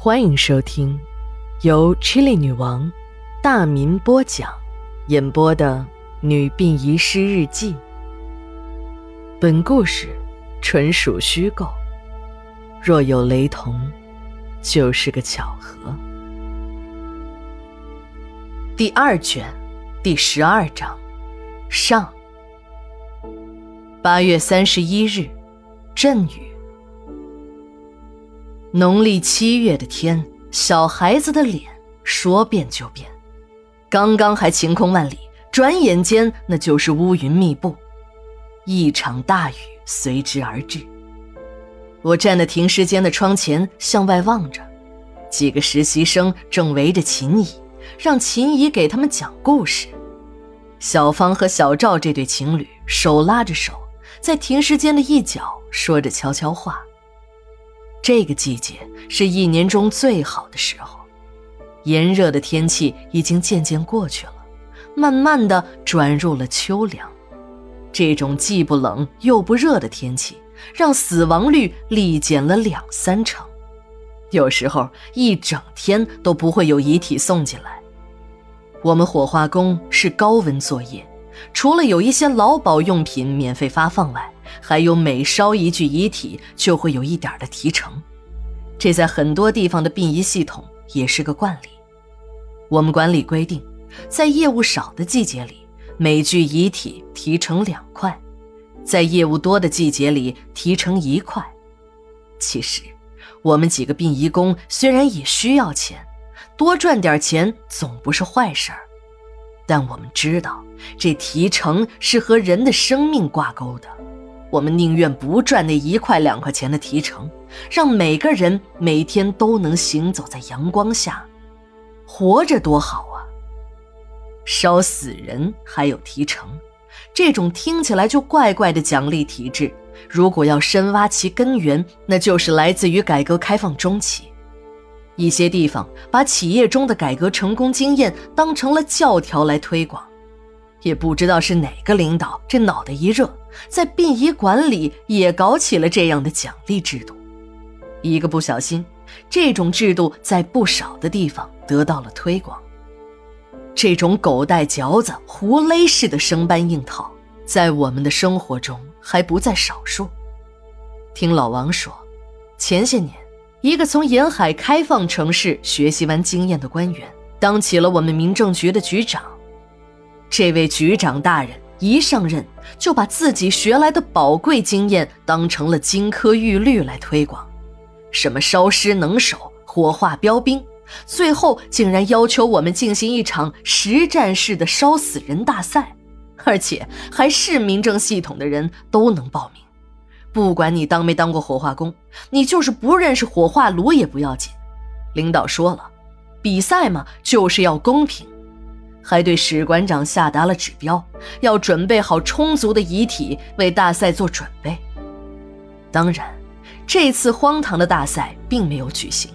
欢迎收听由 Chili 女王大民播讲、演播的《女病遗失日记》。本故事纯属虚构，若有雷同，就是个巧合。第二卷第十二章上。八月三十一日，阵雨。农历七月的天，小孩子的脸说变就变，刚刚还晴空万里，转眼间那就是乌云密布，一场大雨随之而至。我站在停尸间的窗前，向外望着，几个实习生正围着秦姨，让秦姨给他们讲故事。小芳和小赵这对情侣手拉着手，在停尸间的一角说着悄悄话。这个季节是一年中最好的时候，炎热的天气已经渐渐过去了，慢慢的转入了秋凉。这种既不冷又不热的天气，让死亡率立减了两三成，有时候一整天都不会有遗体送进来。我们火化工是高温作业，除了有一些劳保用品免费发放外，还有每烧一具遗体就会有一点的提成，这在很多地方的殡仪系统也是个惯例。我们管理规定，在业务少的季节里，每具遗体提成两块；在业务多的季节里，提成一块。其实，我们几个殡仪工虽然也需要钱，多赚点钱总不是坏事儿，但我们知道，这提成是和人的生命挂钩的。我们宁愿不赚那一块两块钱的提成，让每个人每天都能行走在阳光下，活着多好啊！烧死人还有提成，这种听起来就怪怪的奖励体制，如果要深挖其根源，那就是来自于改革开放中期，一些地方把企业中的改革成功经验当成了教条来推广。也不知道是哪个领导，这脑袋一热，在殡仪馆里也搞起了这样的奖励制度。一个不小心，这种制度在不少的地方得到了推广。这种狗带嚼子、胡勒式的生搬硬套，在我们的生活中还不在少数。听老王说，前些年，一个从沿海开放城市学习完经验的官员，当起了我们民政局的局长。这位局长大人一上任，就把自己学来的宝贵经验当成了金科玉律来推广，什么烧尸能手、火化标兵，最后竟然要求我们进行一场实战式的烧死人大赛，而且还是民政系统的人都能报名，不管你当没当过火化工，你就是不认识火化炉也不要紧。领导说了，比赛嘛就是要公平。还对史馆长下达了指标，要准备好充足的遗体为大赛做准备。当然，这次荒唐的大赛并没有举行，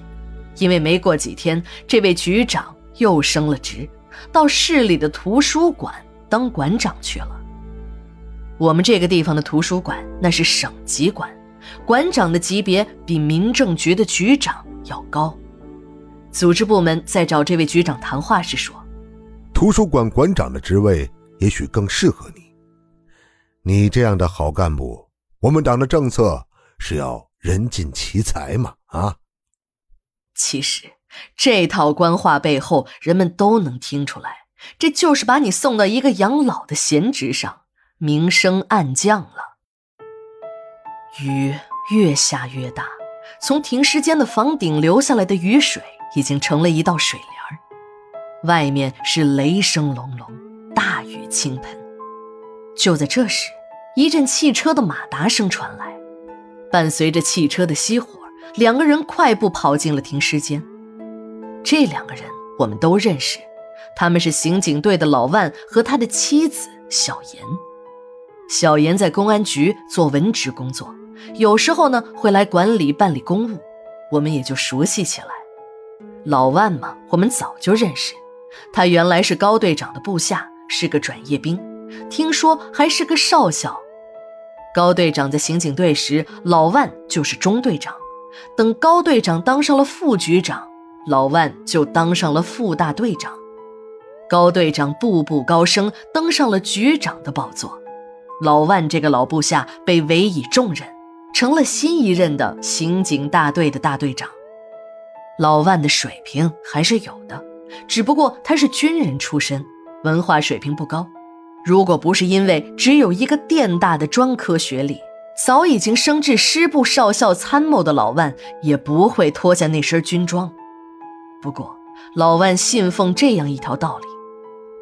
因为没过几天，这位局长又升了职，到市里的图书馆当馆长去了。我们这个地方的图书馆那是省级馆，馆长的级别比民政局的局长要高。组织部门在找这位局长谈话时说。图书馆馆长的职位也许更适合你。你这样的好干部，我们党的政策是要人尽其才嘛？啊！其实这套官话背后，人们都能听出来，这就是把你送到一个养老的闲职上，明升暗降了。雨越下越大，从停尸间的房顶流下来的雨水，已经成了一道水帘。外面是雷声隆隆，大雨倾盆。就在这时，一阵汽车的马达声传来，伴随着汽车的熄火，两个人快步跑进了停尸间。这两个人我们都认识，他们是刑警队的老万和他的妻子小严。小严在公安局做文职工作，有时候呢会来管理办理公务，我们也就熟悉起来。老万嘛，我们早就认识。他原来是高队长的部下，是个转业兵，听说还是个少校。高队长在刑警队时，老万就是中队长，等高队长当上了副局长，老万就当上了副大队长。高队长步步高升，登上了局长的宝座。老万这个老部下被委以重任，成了新一任的刑警大队的大队长。老万的水平还是有的，只不过他是军人出身，文化水平不高。如果不是因为只有一个电大的专科学历，早已经升至师部少校参谋的老万，也不会脱下那身军装。不过，老万信奉这样一条道理：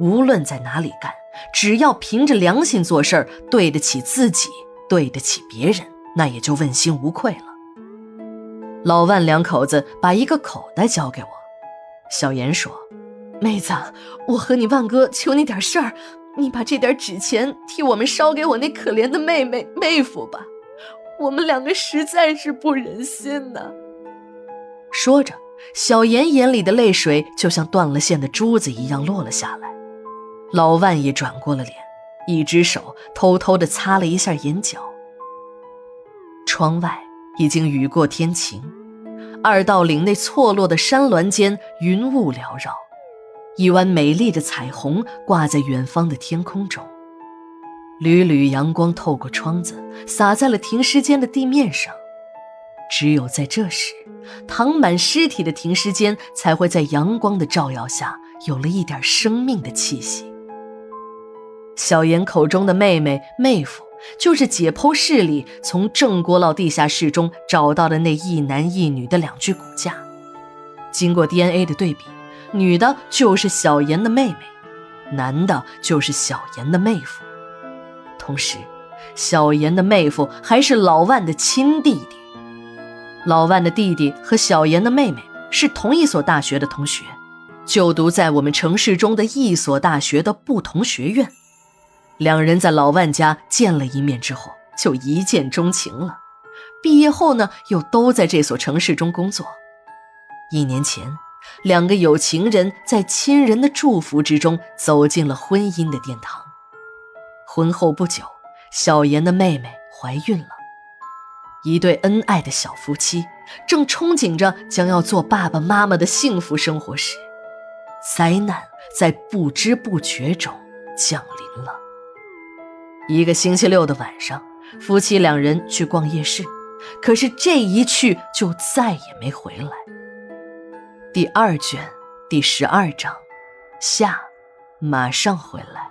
无论在哪里干，只要凭着良心做事儿，对得起自己，对得起别人，那也就问心无愧了。老万两口子把一个口袋交给我，小严说：“妹子，我和你万哥求你点事儿，你把这点纸钱替我们烧给我那可怜的妹妹妹夫吧，我们两个实在是不忍心呐。”说着，小严眼里的泪水就像断了线的珠子一样落了下来。老万也转过了脸，一只手偷偷地擦了一下眼角。窗外。已经雨过天晴，二道岭那错落的山峦间云雾缭绕，一弯美丽的彩虹挂在远方的天空中。缕缕阳光透过窗子，洒在了停尸间的地面上。只有在这时，躺满尸体的停尸间才会在阳光的照耀下有了一点生命的气息。小妍口中的妹妹、妹夫。就是解剖室里从郑国老地下室中找到的那一男一女的两具骨架，经过 DNA 的对比，女的就是小严的妹妹，男的就是小严的妹夫。同时，小严的妹夫还是老万的亲弟弟。老万的弟弟和小严的妹妹是同一所大学的同学，就读在我们城市中的一所大学的不同学院。两人在老万家见了一面之后，就一见钟情了。毕业后呢，又都在这所城市中工作。一年前，两个有情人在亲人的祝福之中走进了婚姻的殿堂。婚后不久，小妍的妹妹怀孕了。一对恩爱的小夫妻正憧憬着将要做爸爸妈妈的幸福生活时，灾难在不知不觉中降临了。一个星期六的晚上，夫妻两人去逛夜市，可是这一去就再也没回来。第二卷第十二章，夏，马上回来。